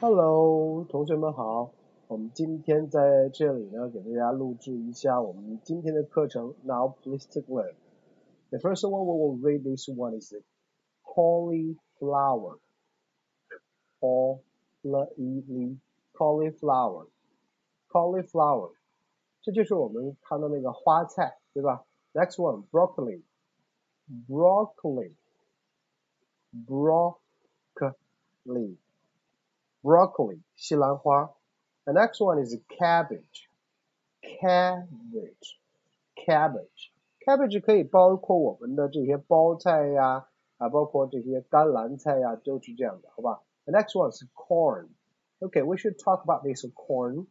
Hello，同学们好，我们今天在这里呢，给大家录制一下我们今天的课程。Now please take a look. The first one we will read this one is cauliflower. cauliflower, cauliflower，这就是我们看到那个花菜，对吧？Next one, broccoli, broccoli, broccoli broccoli 西兰花。The next one is cabbage, cabbage, cabbage, cabbage 可以包括我们的这些包菜呀，啊，包括这些甘蓝菜呀，都是这样的，好吧？The next one is corn. Okay, we should talk about this corn.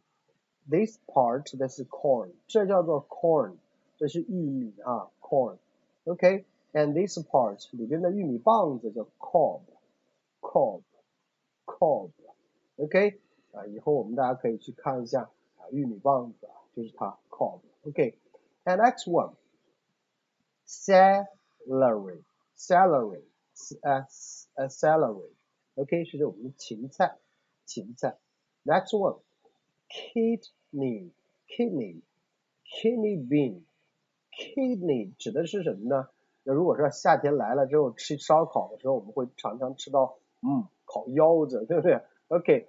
This part, this is corn. 这叫做 corn，这是玉米啊，corn. Okay, and this part 里边的玉米棒子叫 cob, cob, cob. OK 啊，以后我们大家可以去看一下啊，玉米棒子啊，就是它 cob。OK，and next one celery celery s a celery OK 是我们的芹菜芹菜。Next one kidney kidney kidney bean kidney 指的是什么呢？那如果说夏天来了之后吃烧烤的时候，我们会常常吃到嗯烤腰子，对不对？OK，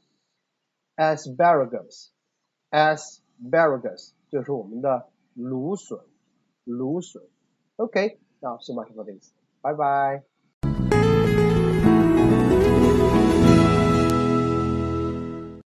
asparagus, asparagus, asparagus 就是我们的芦笋，芦笋。Okay, now so much for this. Bye bye.